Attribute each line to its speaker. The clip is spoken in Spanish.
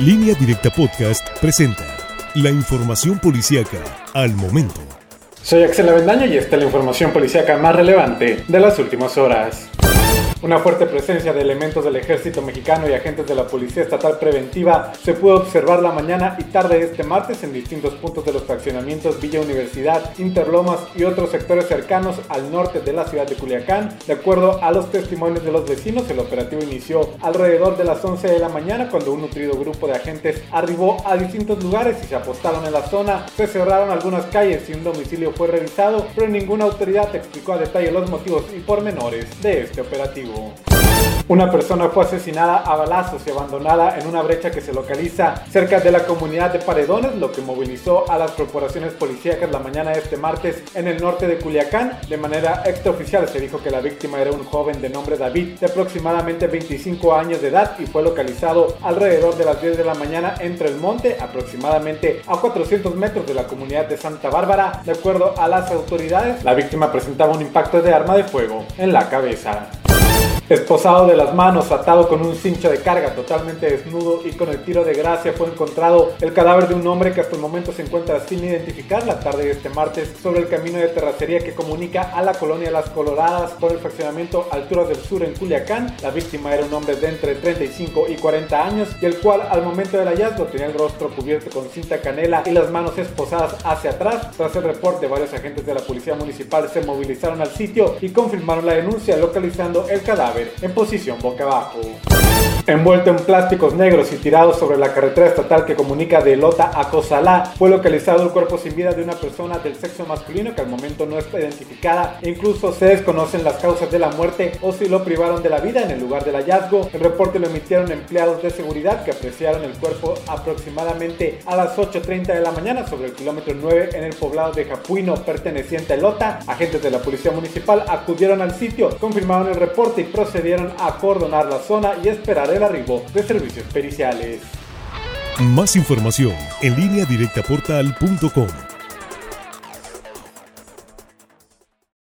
Speaker 1: Línea Directa Podcast presenta la información policíaca al momento.
Speaker 2: Soy Axel Avendaño y esta es la información policíaca más relevante de las últimas horas. Una fuerte presencia de elementos del ejército mexicano y agentes de la Policía Estatal Preventiva se pudo observar la mañana y tarde de este martes en distintos puntos de los fraccionamientos Villa Universidad, Interlomas y otros sectores cercanos al norte de la ciudad de Culiacán. De acuerdo a los testimonios de los vecinos, el operativo inició alrededor de las 11 de la mañana cuando un nutrido grupo de agentes arribó a distintos lugares y se apostaron en la zona. Se cerraron algunas calles y un domicilio fue revisado, pero ninguna autoridad explicó a detalle los motivos y pormenores de este operativo. Una persona fue asesinada a balazos y abandonada en una brecha que se localiza cerca de la comunidad de Paredones, lo que movilizó a las corporaciones policíacas la mañana de este martes en el norte de Culiacán. De manera extraoficial se dijo que la víctima era un joven de nombre David de aproximadamente 25 años de edad y fue localizado alrededor de las 10 de la mañana entre el monte, aproximadamente a 400 metros de la comunidad de Santa Bárbara. De acuerdo a las autoridades, la víctima presentaba un impacto de arma de fuego en la cabeza. Esposado de las manos, atado con un cincho de carga, totalmente desnudo y con el tiro de gracia, fue encontrado el cadáver de un hombre que hasta el momento se encuentra sin identificar la tarde de este martes sobre el camino de terracería que comunica a la colonia Las Coloradas con el fraccionamiento Alturas del Sur en Culiacán. La víctima era un hombre de entre 35 y 40 años y el cual al momento del hallazgo tenía el rostro cubierto con cinta canela y las manos esposadas hacia atrás. Tras el reporte, varios agentes de la policía municipal se movilizaron al sitio y confirmaron la denuncia localizando el cadáver en posición boca abajo. Envuelto en plásticos negros y tirado sobre la carretera estatal que comunica de Lota a Cosalá, fue localizado el cuerpo sin vida de una persona del sexo masculino que al momento no está identificada incluso se desconocen las causas de la muerte o si lo privaron de la vida en el lugar del hallazgo. El reporte lo emitieron empleados de seguridad que apreciaron el cuerpo aproximadamente a las 8.30 de la mañana sobre el kilómetro 9 en el poblado de Japuino perteneciente a Lota. Agentes de la policía municipal acudieron al sitio, confirmaron el reporte y procedieron a acordonar la zona y esperar el arribo de servicios periciales.
Speaker 1: Más información en línea directa portal.com.